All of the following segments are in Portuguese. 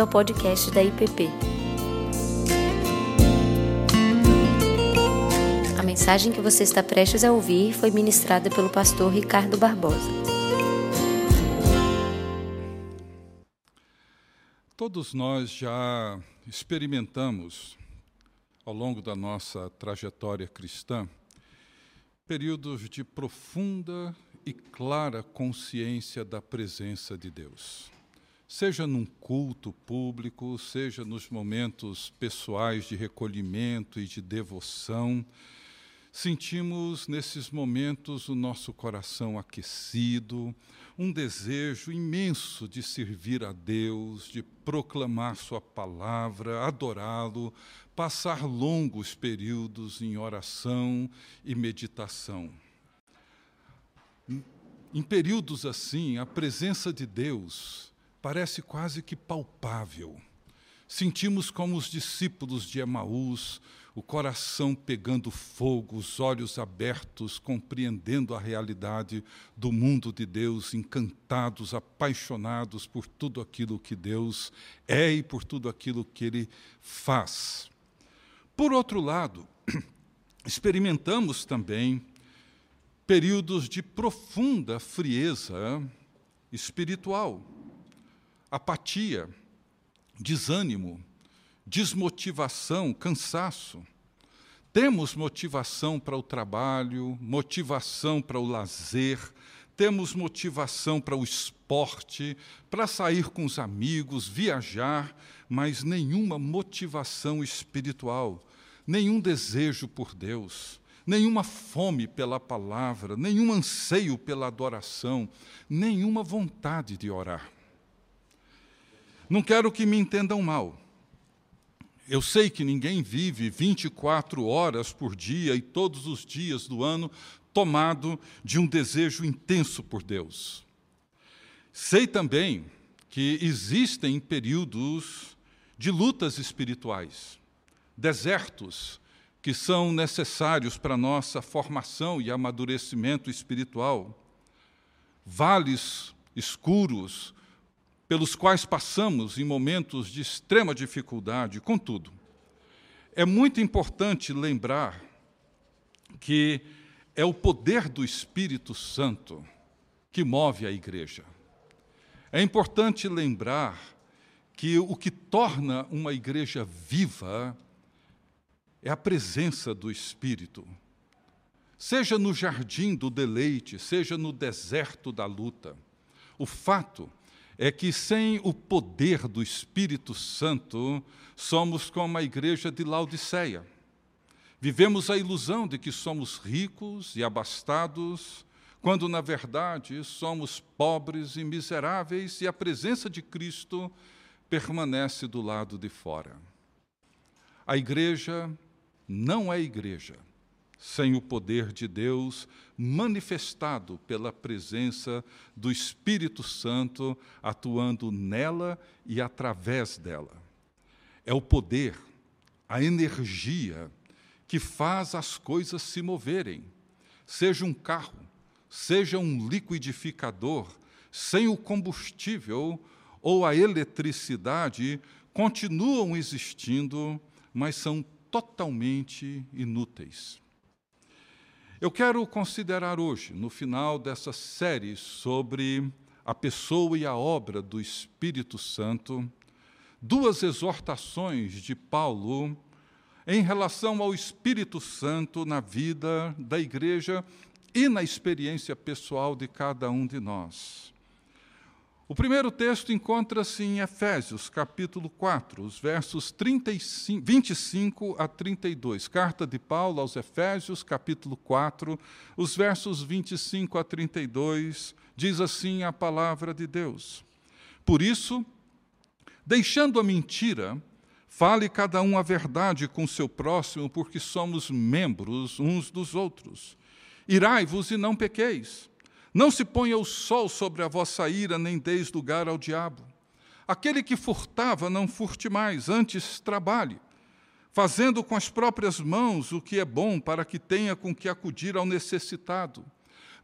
bem-vindo ao podcast da IPP. A mensagem que você está prestes a ouvir foi ministrada pelo pastor Ricardo Barbosa. Todos nós já experimentamos, ao longo da nossa trajetória cristã, períodos de profunda e clara consciência da presença de Deus seja num culto público, seja nos momentos pessoais de recolhimento e de devoção, sentimos nesses momentos o nosso coração aquecido, um desejo imenso de servir a Deus, de proclamar Sua palavra, adorá-lo, passar longos períodos em oração e meditação. Em períodos assim, a presença de Deus parece quase que palpável. Sentimos como os discípulos de Emaús, o coração pegando fogo, os olhos abertos, compreendendo a realidade do mundo de Deus, encantados, apaixonados por tudo aquilo que Deus é e por tudo aquilo que Ele faz. Por outro lado, experimentamos também períodos de profunda frieza espiritual apatia, desânimo, desmotivação, cansaço. Temos motivação para o trabalho, motivação para o lazer, temos motivação para o esporte, para sair com os amigos, viajar, mas nenhuma motivação espiritual, nenhum desejo por Deus, nenhuma fome pela palavra, nenhum anseio pela adoração, nenhuma vontade de orar. Não quero que me entendam mal. Eu sei que ninguém vive 24 horas por dia e todos os dias do ano tomado de um desejo intenso por Deus. Sei também que existem períodos de lutas espirituais, desertos que são necessários para nossa formação e amadurecimento espiritual, vales escuros pelos quais passamos em momentos de extrema dificuldade. Contudo, é muito importante lembrar que é o poder do Espírito Santo que move a igreja. É importante lembrar que o que torna uma igreja viva é a presença do Espírito. Seja no jardim do deleite, seja no deserto da luta. O fato é que sem o poder do Espírito Santo, somos como a igreja de Laodiceia. Vivemos a ilusão de que somos ricos e abastados, quando na verdade somos pobres e miseráveis e a presença de Cristo permanece do lado de fora. A igreja não é igreja sem o poder de Deus manifestado pela presença do Espírito Santo atuando nela e através dela. É o poder, a energia que faz as coisas se moverem. Seja um carro, seja um liquidificador, sem o combustível ou a eletricidade, continuam existindo, mas são totalmente inúteis. Eu quero considerar hoje, no final dessa série sobre a pessoa e a obra do Espírito Santo, duas exortações de Paulo em relação ao Espírito Santo na vida da igreja e na experiência pessoal de cada um de nós. O primeiro texto encontra-se em Efésios, capítulo 4, os versos 35, 25 a 32. Carta de Paulo aos Efésios, capítulo 4, os versos 25 a 32, diz assim a palavra de Deus. Por isso, deixando a mentira, fale cada um a verdade com seu próximo, porque somos membros uns dos outros. Irai-vos e não pequeis. Não se ponha o sol sobre a vossa ira, nem deis lugar ao diabo. Aquele que furtava, não furte mais, antes trabalhe, fazendo com as próprias mãos o que é bom, para que tenha com que acudir ao necessitado.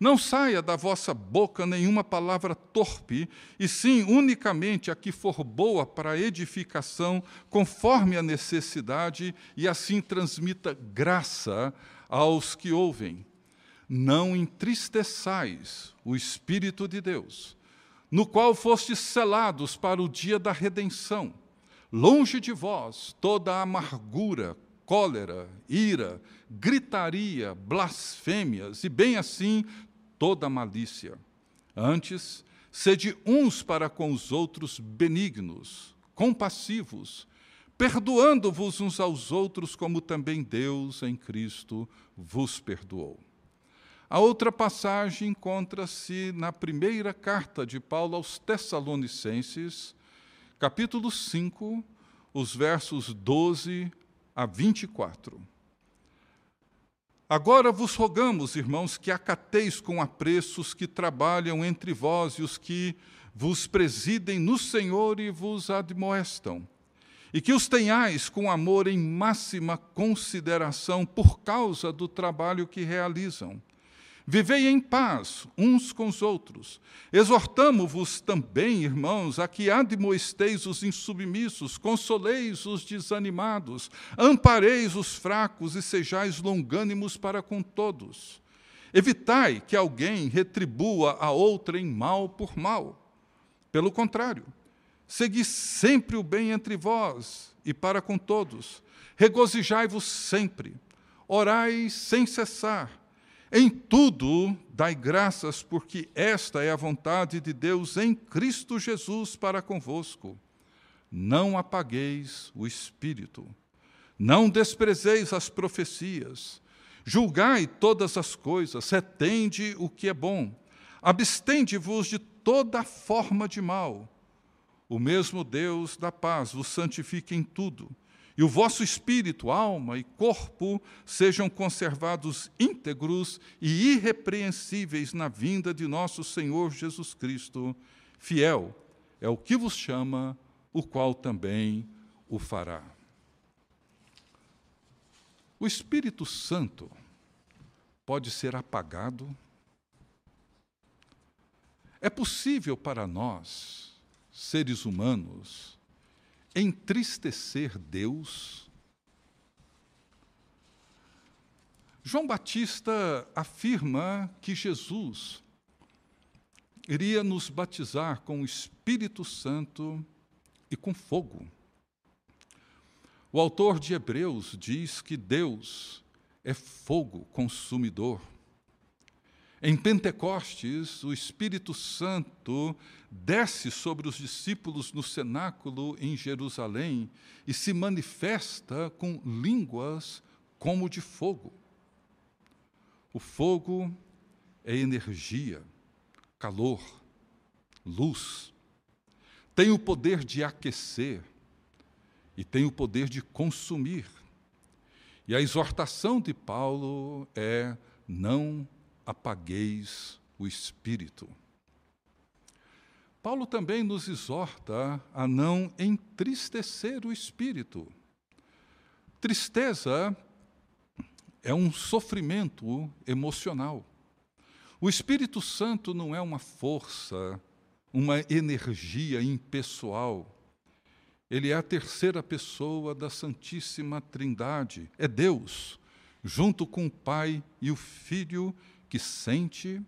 Não saia da vossa boca nenhuma palavra torpe, e sim unicamente a que for boa para edificação, conforme a necessidade, e assim transmita graça aos que ouvem. Não entristeçais o Espírito de Deus, no qual fostes selados para o dia da redenção. Longe de vós toda a amargura, cólera, ira, gritaria, blasfêmias e bem assim toda malícia. Antes, sede uns para com os outros benignos, compassivos, perdoando-vos uns aos outros, como também Deus em Cristo vos perdoou. A outra passagem encontra-se na primeira carta de Paulo aos Tessalonicenses, capítulo 5, os versos 12 a 24. Agora vos rogamos, irmãos, que acateis com apreço os que trabalham entre vós e os que vos presidem no Senhor e vos admoestam, e que os tenhais com amor em máxima consideração por causa do trabalho que realizam Vivei em paz uns com os outros. Exortamo-vos também, irmãos, a que admoesteis os insubmissos, consoleis os desanimados, ampareis os fracos e sejais longânimos para com todos. Evitai que alguém retribua a outrem mal por mal. Pelo contrário, segui sempre o bem entre vós e para com todos. Regozijai-vos sempre, orai sem cessar em tudo, dai graças, porque esta é a vontade de Deus em Cristo Jesus para convosco. Não apagueis o espírito, não desprezeis as profecias, julgai todas as coisas, retende o que é bom, abstende-vos de toda forma de mal. O mesmo Deus da paz vos santifique em tudo e o vosso espírito, alma e corpo sejam conservados íntegros e irrepreensíveis na vinda de nosso Senhor Jesus Cristo. Fiel é o que vos chama, o qual também o fará. O Espírito Santo pode ser apagado? É possível para nós, seres humanos, entristecer Deus? João Batista afirma que Jesus iria nos batizar com o Espírito Santo e com fogo. O autor de Hebreus diz que Deus é fogo consumidor. Em Pentecostes, o Espírito Santo desce sobre os discípulos no cenáculo em Jerusalém e se manifesta com línguas como de fogo. O fogo é energia, calor, luz. Tem o poder de aquecer e tem o poder de consumir. E a exortação de Paulo é: não apagueis o espírito. Paulo também nos exorta a não entristecer o espírito. Tristeza é um sofrimento emocional. O Espírito Santo não é uma força, uma energia impessoal. Ele é a terceira pessoa da Santíssima Trindade. É Deus, junto com o Pai e o Filho que sente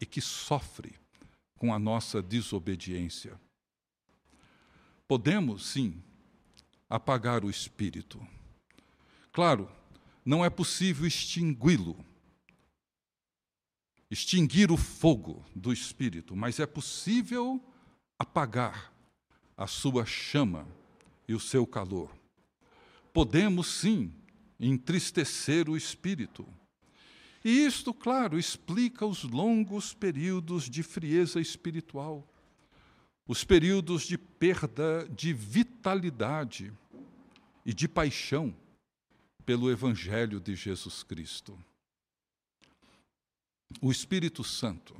e que sofre com a nossa desobediência. Podemos, sim, apagar o espírito. Claro, não é possível extingui-lo, extinguir o fogo do espírito, mas é possível apagar a sua chama e o seu calor. Podemos, sim, entristecer o espírito e isto, claro, explica os longos períodos de frieza espiritual, os períodos de perda de vitalidade e de paixão pelo Evangelho de Jesus Cristo. O Espírito Santo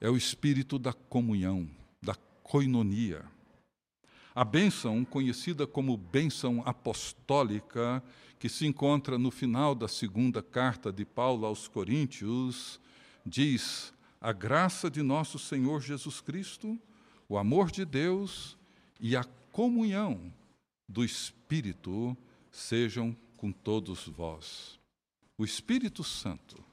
é o espírito da comunhão, da coinonia. A bênção, conhecida como bênção apostólica, que se encontra no final da segunda carta de Paulo aos Coríntios, diz: A graça de nosso Senhor Jesus Cristo, o amor de Deus e a comunhão do Espírito sejam com todos vós. O Espírito Santo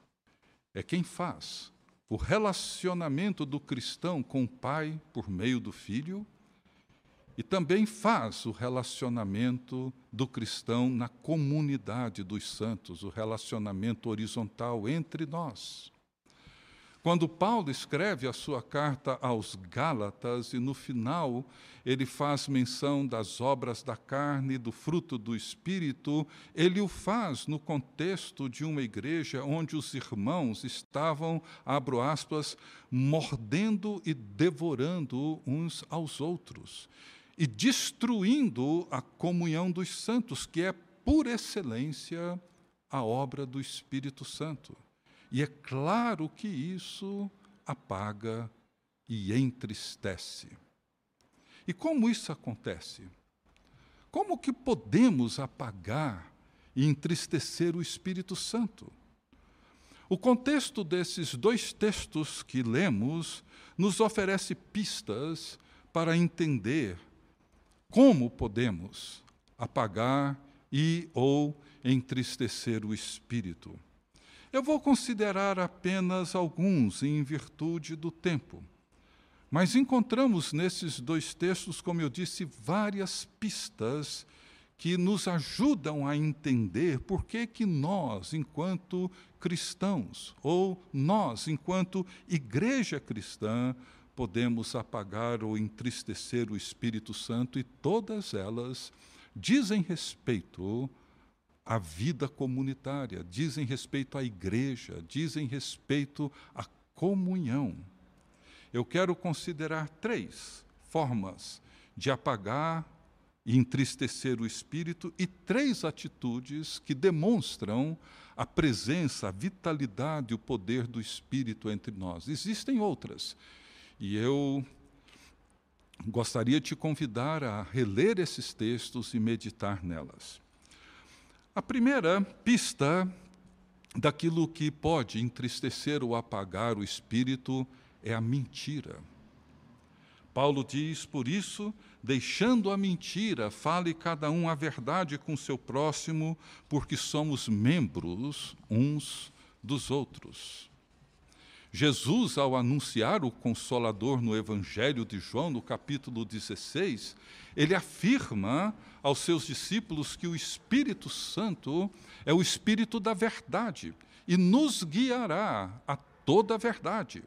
é quem faz o relacionamento do cristão com o Pai por meio do Filho e também faz o relacionamento do cristão na comunidade dos santos, o relacionamento horizontal entre nós. Quando Paulo escreve a sua carta aos Gálatas, e no final ele faz menção das obras da carne e do fruto do Espírito, ele o faz no contexto de uma igreja onde os irmãos estavam, abro aspas, mordendo e devorando uns aos outros e destruindo a comunhão dos santos, que é, por excelência, a obra do Espírito Santo. E é claro que isso apaga e entristece. E como isso acontece? Como que podemos apagar e entristecer o Espírito Santo? O contexto desses dois textos que lemos nos oferece pistas para entender como podemos apagar e ou entristecer o espírito? Eu vou considerar apenas alguns em virtude do tempo. Mas encontramos nesses dois textos, como eu disse, várias pistas que nos ajudam a entender por que, que nós, enquanto cristãos, ou nós, enquanto igreja cristã, podemos apagar ou entristecer o Espírito Santo e todas elas dizem respeito à vida comunitária, dizem respeito à igreja, dizem respeito à comunhão. Eu quero considerar três formas de apagar e entristecer o espírito e três atitudes que demonstram a presença, a vitalidade, o poder do espírito entre nós. Existem outras, e eu gostaria de te convidar a reler esses textos e meditar nelas. A primeira pista daquilo que pode entristecer ou apagar o espírito é a mentira. Paulo diz, por isso, deixando a mentira, fale cada um a verdade com seu próximo, porque somos membros uns dos outros. Jesus, ao anunciar o Consolador no Evangelho de João, no capítulo 16, ele afirma aos seus discípulos que o Espírito Santo é o Espírito da verdade e nos guiará a toda a verdade.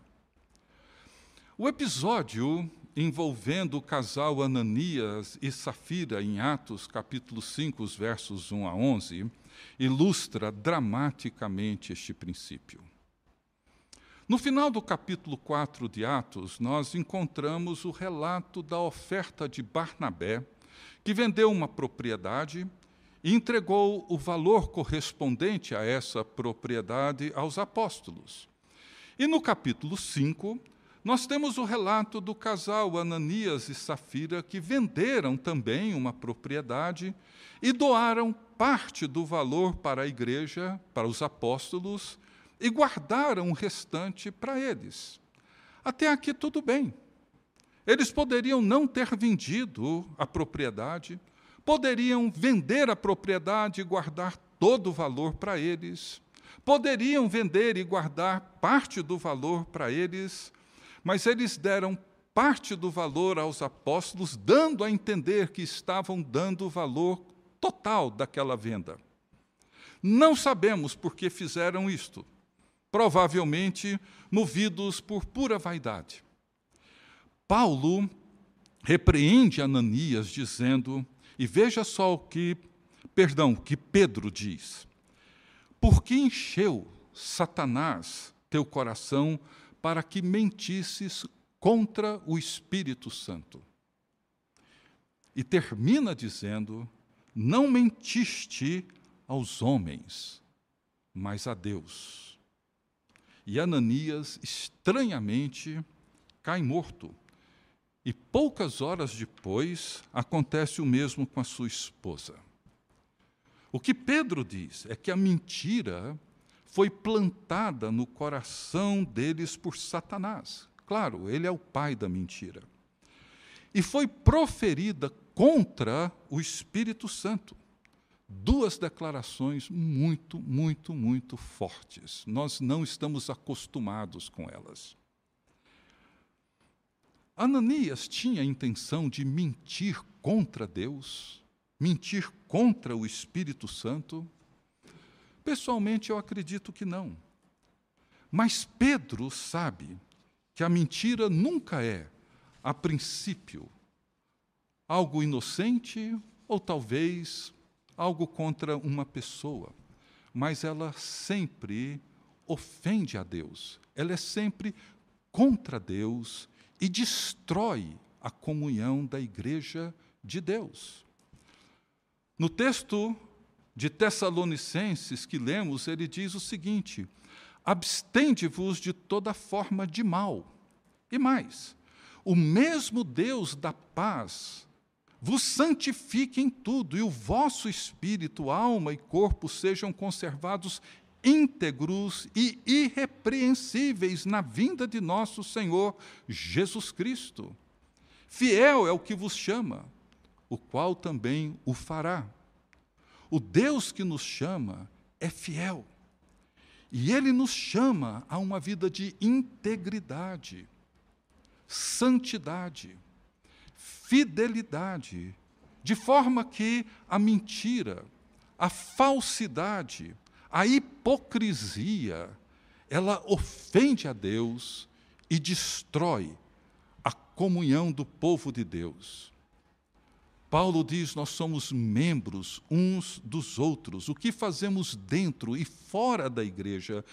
O episódio envolvendo o casal Ananias e Safira em Atos, capítulo 5, os versos 1 a 11, ilustra dramaticamente este princípio. No final do capítulo 4 de Atos, nós encontramos o relato da oferta de Barnabé, que vendeu uma propriedade e entregou o valor correspondente a essa propriedade aos apóstolos. E no capítulo 5, nós temos o relato do casal Ananias e Safira, que venderam também uma propriedade e doaram parte do valor para a igreja, para os apóstolos, e guardaram o restante para eles. Até aqui tudo bem. Eles poderiam não ter vendido a propriedade, poderiam vender a propriedade e guardar todo o valor para eles, poderiam vender e guardar parte do valor para eles, mas eles deram parte do valor aos apóstolos, dando a entender que estavam dando o valor total daquela venda. Não sabemos por que fizeram isto provavelmente movidos por pura vaidade. Paulo repreende Ananias dizendo, e veja só o que, perdão, que Pedro diz: Por que encheu Satanás teu coração para que mentisses contra o Espírito Santo? E termina dizendo: Não mentiste aos homens, mas a Deus. E Ananias, estranhamente, cai morto. E poucas horas depois, acontece o mesmo com a sua esposa. O que Pedro diz é que a mentira foi plantada no coração deles por Satanás. Claro, ele é o pai da mentira. E foi proferida contra o Espírito Santo. Duas declarações muito, muito, muito fortes. Nós não estamos acostumados com elas. Ananias tinha a intenção de mentir contra Deus, mentir contra o Espírito Santo? Pessoalmente, eu acredito que não. Mas Pedro sabe que a mentira nunca é, a princípio, algo inocente ou talvez algo contra uma pessoa, mas ela sempre ofende a Deus, ela é sempre contra Deus e destrói a comunhão da igreja de Deus. No texto de Tessalonicenses que lemos, ele diz o seguinte: abstende-vos de toda forma de mal. E mais, o mesmo Deus da paz vos santifique em tudo, e o vosso espírito, alma e corpo sejam conservados íntegros e irrepreensíveis na vinda de nosso Senhor Jesus Cristo. Fiel é o que vos chama, o qual também o fará. O Deus que nos chama é fiel. E ele nos chama a uma vida de integridade, santidade, fidelidade, de forma que a mentira, a falsidade, a hipocrisia, ela ofende a Deus e destrói a comunhão do povo de Deus. Paulo diz: nós somos membros uns dos outros. O que fazemos dentro e fora da igreja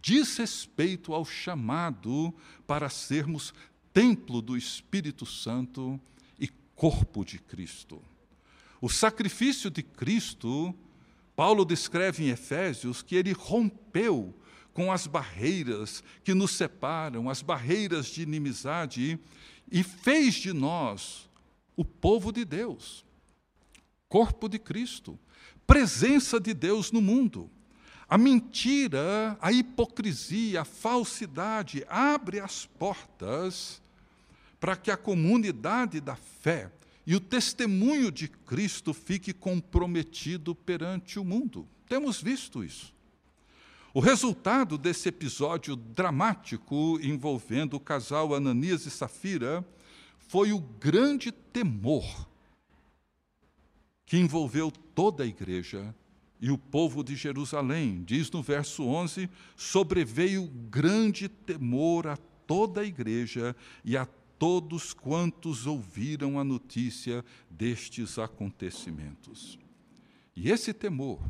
diz respeito ao chamado para sermos templo do Espírito Santo corpo de Cristo. O sacrifício de Cristo Paulo descreve em Efésios que ele rompeu com as barreiras que nos separam, as barreiras de inimizade, e fez de nós o povo de Deus, corpo de Cristo, presença de Deus no mundo. A mentira, a hipocrisia, a falsidade abre as portas para que a comunidade da fé e o testemunho de Cristo fique comprometido perante o mundo. Temos visto isso. O resultado desse episódio dramático envolvendo o casal Ananias e Safira foi o grande temor que envolveu toda a igreja e o povo de Jerusalém. Diz no verso 11: sobreveio grande temor a toda a igreja e a todos quantos ouviram a notícia destes acontecimentos. E esse temor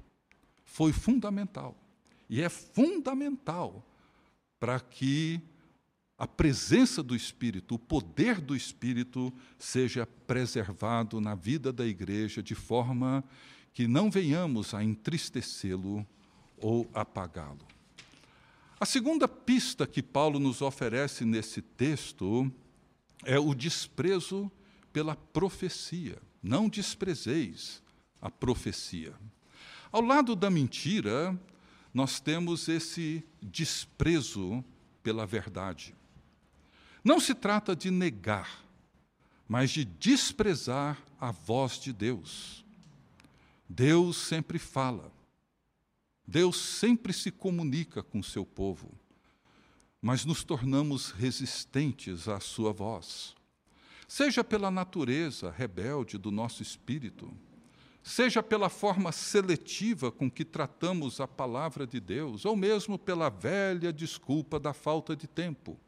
foi fundamental, e é fundamental para que a presença do Espírito, o poder do Espírito, seja preservado na vida da igreja, de forma que não venhamos a entristecê-lo ou apagá-lo. A segunda pista que Paulo nos oferece nesse texto é o desprezo pela profecia. Não desprezeis a profecia. Ao lado da mentira, nós temos esse desprezo pela verdade. Não se trata de negar, mas de desprezar a voz de Deus. Deus sempre fala. Deus sempre se comunica com seu povo mas nos tornamos resistentes à sua voz. Seja pela natureza rebelde do nosso espírito, seja pela forma seletiva com que tratamos a palavra de Deus, ou mesmo pela velha desculpa da falta de tempo.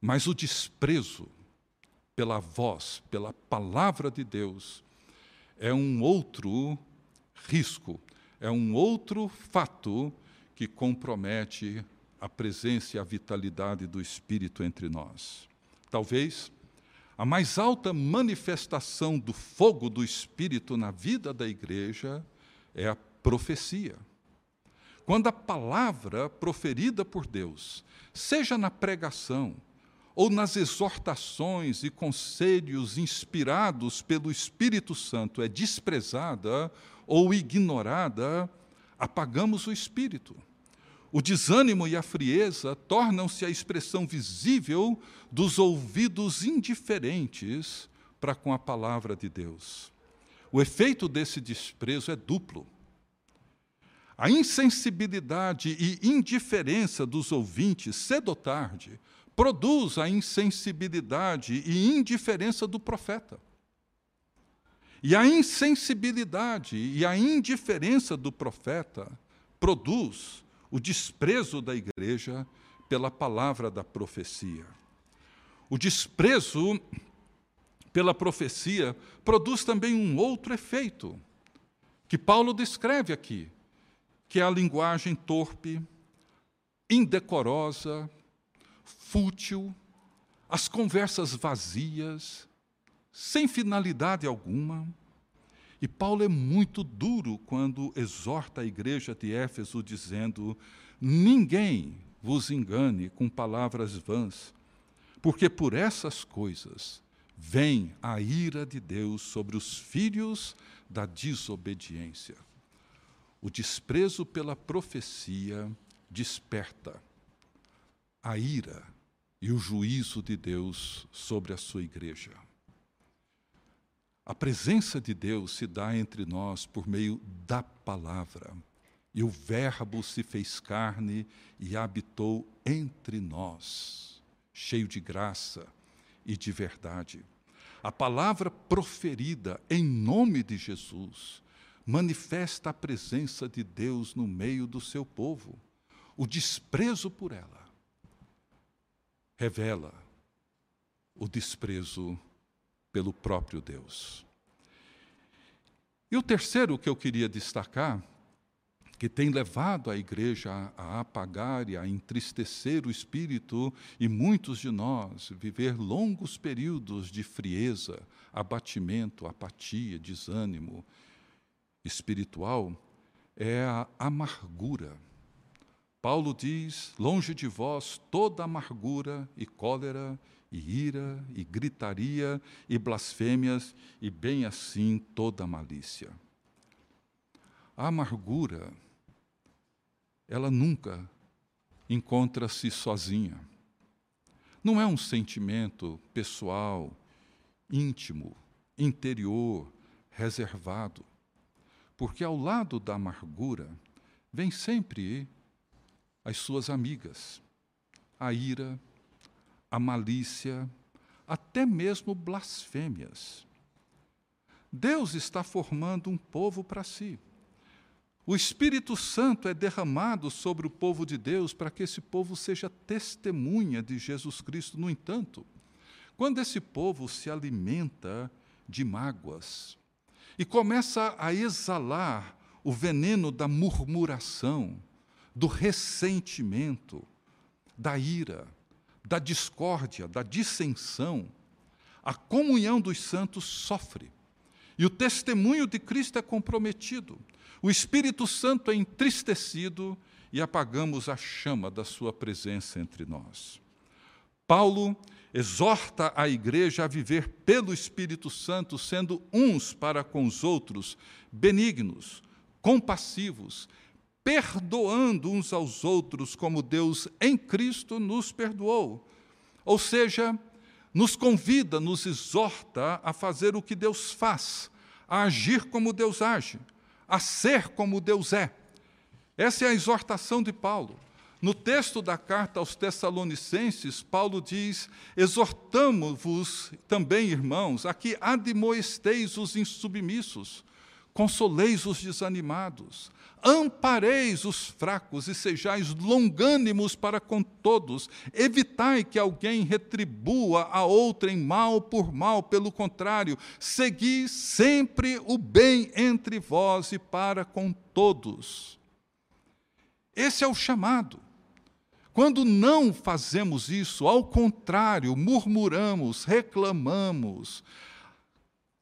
Mas o desprezo pela voz, pela palavra de Deus, é um outro risco, é um outro fato que compromete a presença e a vitalidade do Espírito entre nós. Talvez a mais alta manifestação do fogo do Espírito na vida da igreja é a profecia. Quando a palavra proferida por Deus, seja na pregação, ou nas exortações e conselhos inspirados pelo Espírito Santo é desprezada ou ignorada, apagamos o espírito. O desânimo e a frieza tornam-se a expressão visível dos ouvidos indiferentes para com a palavra de Deus. O efeito desse desprezo é duplo. A insensibilidade e indiferença dos ouvintes, cedo ou tarde, produz a insensibilidade e indiferença do profeta. E a insensibilidade e a indiferença do profeta produz o desprezo da igreja pela palavra da profecia. O desprezo pela profecia produz também um outro efeito, que Paulo descreve aqui, que é a linguagem torpe, indecorosa, fútil, as conversas vazias, sem finalidade alguma. E Paulo é muito duro quando exorta a igreja de Éfeso, dizendo: Ninguém vos engane com palavras vãs, porque por essas coisas vem a ira de Deus sobre os filhos da desobediência. O desprezo pela profecia desperta a ira e o juízo de Deus sobre a sua igreja. A presença de Deus se dá entre nós por meio da palavra. E o Verbo se fez carne e habitou entre nós, cheio de graça e de verdade. A palavra proferida em nome de Jesus manifesta a presença de Deus no meio do seu povo. O desprezo por ela revela o desprezo pelo próprio Deus. E o terceiro que eu queria destacar, que tem levado a igreja a apagar e a entristecer o espírito e muitos de nós viver longos períodos de frieza, abatimento, apatia, desânimo espiritual, é a amargura. Paulo diz: longe de vós toda amargura e cólera e ira, e gritaria, e blasfêmias, e bem assim toda malícia. A amargura, ela nunca encontra-se sozinha. Não é um sentimento pessoal, íntimo, interior, reservado. Porque ao lado da amargura vem sempre as suas amigas, a ira, a malícia, até mesmo blasfêmias. Deus está formando um povo para si. O Espírito Santo é derramado sobre o povo de Deus para que esse povo seja testemunha de Jesus Cristo. No entanto, quando esse povo se alimenta de mágoas e começa a exalar o veneno da murmuração, do ressentimento, da ira, da discórdia, da dissensão, a comunhão dos santos sofre. E o testemunho de Cristo é comprometido. O Espírito Santo é entristecido e apagamos a chama da sua presença entre nós. Paulo exorta a igreja a viver pelo Espírito Santo, sendo uns para com os outros benignos, compassivos, perdoando uns aos outros como Deus em Cristo nos perdoou. Ou seja, nos convida, nos exorta a fazer o que Deus faz, a agir como Deus age, a ser como Deus é. Essa é a exortação de Paulo. No texto da carta aos Tessalonicenses, Paulo diz: Exortamos-vos também, irmãos, a que admoesteis os insubmissos, consoleis os desanimados, ampareis os fracos e sejais longânimos para com todos. Evitai que alguém retribua a outrem mal por mal, pelo contrário, segui sempre o bem entre vós e para com todos. Esse é o chamado. Quando não fazemos isso, ao contrário, murmuramos, reclamamos,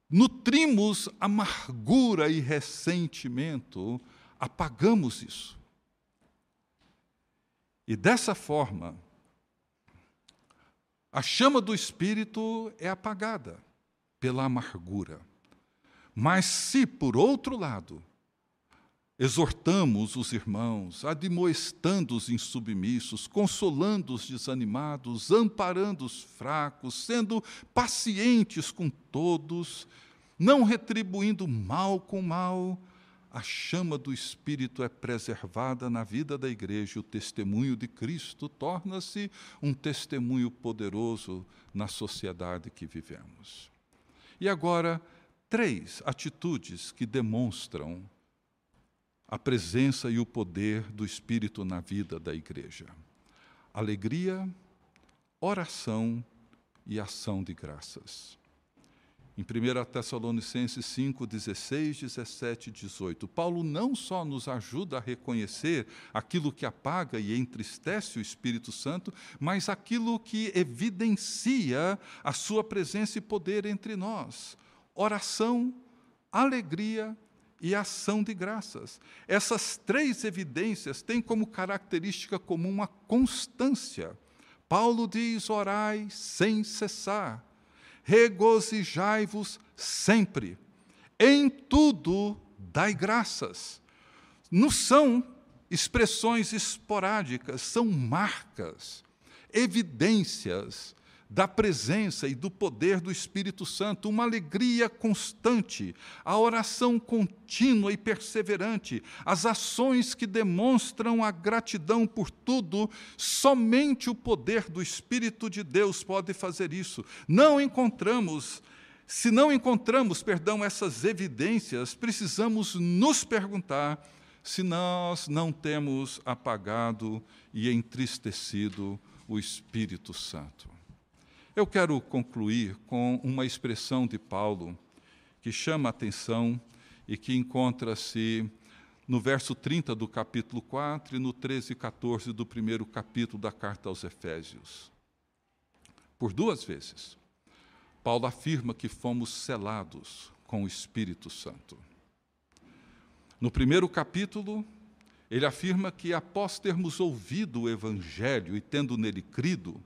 nutrimos amargura e ressentimento, apagamos isso. E dessa forma, A chama do espírito é apagada pela amargura. Mas se, por outro lado, exortamos os irmãos, admoestando os insubmissos, consolando os desanimados, amparando os fracos, sendo pacientes com todos, não retribuindo mal com mal, a chama do Espírito é preservada na vida da igreja o testemunho de Cristo torna-se um testemunho poderoso na sociedade que vivemos. E agora, três atitudes que demonstram a presença e o poder do Espírito na vida da igreja: alegria, oração e ação de graças. Em 1 Tessalonicenses 5, 16, 17 e 18, Paulo não só nos ajuda a reconhecer aquilo que apaga e entristece o Espírito Santo, mas aquilo que evidencia a sua presença e poder entre nós: oração, alegria e ação de graças. Essas três evidências têm como característica comum a constância. Paulo diz: orai sem cessar regozijai-vos sempre, em tudo dai graças. Não são expressões esporádicas, são marcas, evidências da presença e do poder do Espírito Santo, uma alegria constante, a oração contínua e perseverante, as ações que demonstram a gratidão por tudo, somente o poder do Espírito de Deus pode fazer isso. Não encontramos se não encontramos, perdão, essas evidências, precisamos nos perguntar se nós não temos apagado e entristecido o Espírito Santo. Eu quero concluir com uma expressão de Paulo que chama a atenção e que encontra-se no verso 30 do capítulo 4 e no 13 e 14 do primeiro capítulo da carta aos Efésios. Por duas vezes, Paulo afirma que fomos selados com o Espírito Santo. No primeiro capítulo, ele afirma que após termos ouvido o Evangelho e tendo nele crido,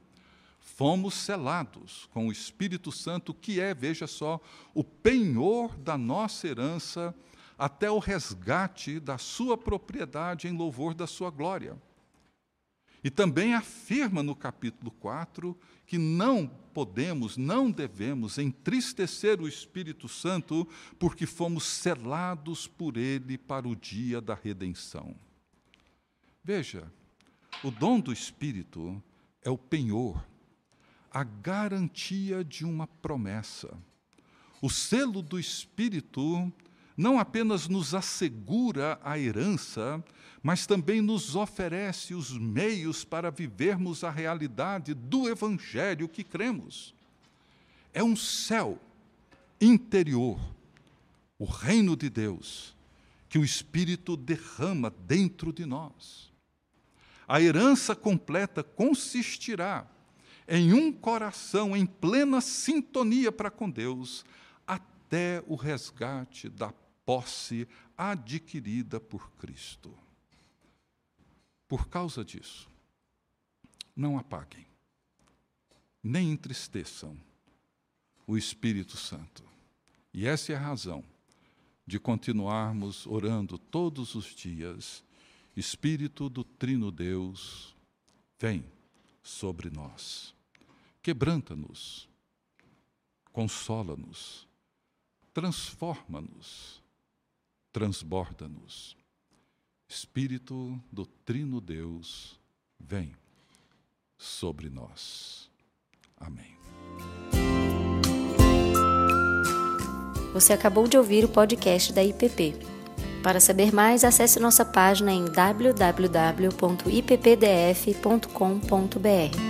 fomos selados com o Espírito Santo, que é, veja só, o penhor da nossa herança até o resgate da sua propriedade em louvor da sua glória. E também afirma no capítulo 4 que não podemos, não devemos entristecer o Espírito Santo, porque fomos selados por ele para o dia da redenção. Veja, o dom do Espírito é o penhor a garantia de uma promessa. O selo do Espírito não apenas nos assegura a herança, mas também nos oferece os meios para vivermos a realidade do Evangelho que cremos. É um céu interior, o reino de Deus, que o Espírito derrama dentro de nós. A herança completa consistirá em um coração em plena sintonia para com Deus, até o resgate da posse adquirida por Cristo. Por causa disso, não apaguem, nem entristeçam o Espírito Santo. E essa é a razão de continuarmos orando todos os dias. Espírito do Trino Deus, vem sobre nós. Quebranta-nos, consola-nos, transforma-nos, transborda-nos. Espírito do Trino Deus, vem sobre nós. Amém. Você acabou de ouvir o podcast da IPP. Para saber mais, acesse nossa página em www.ippdf.com.br.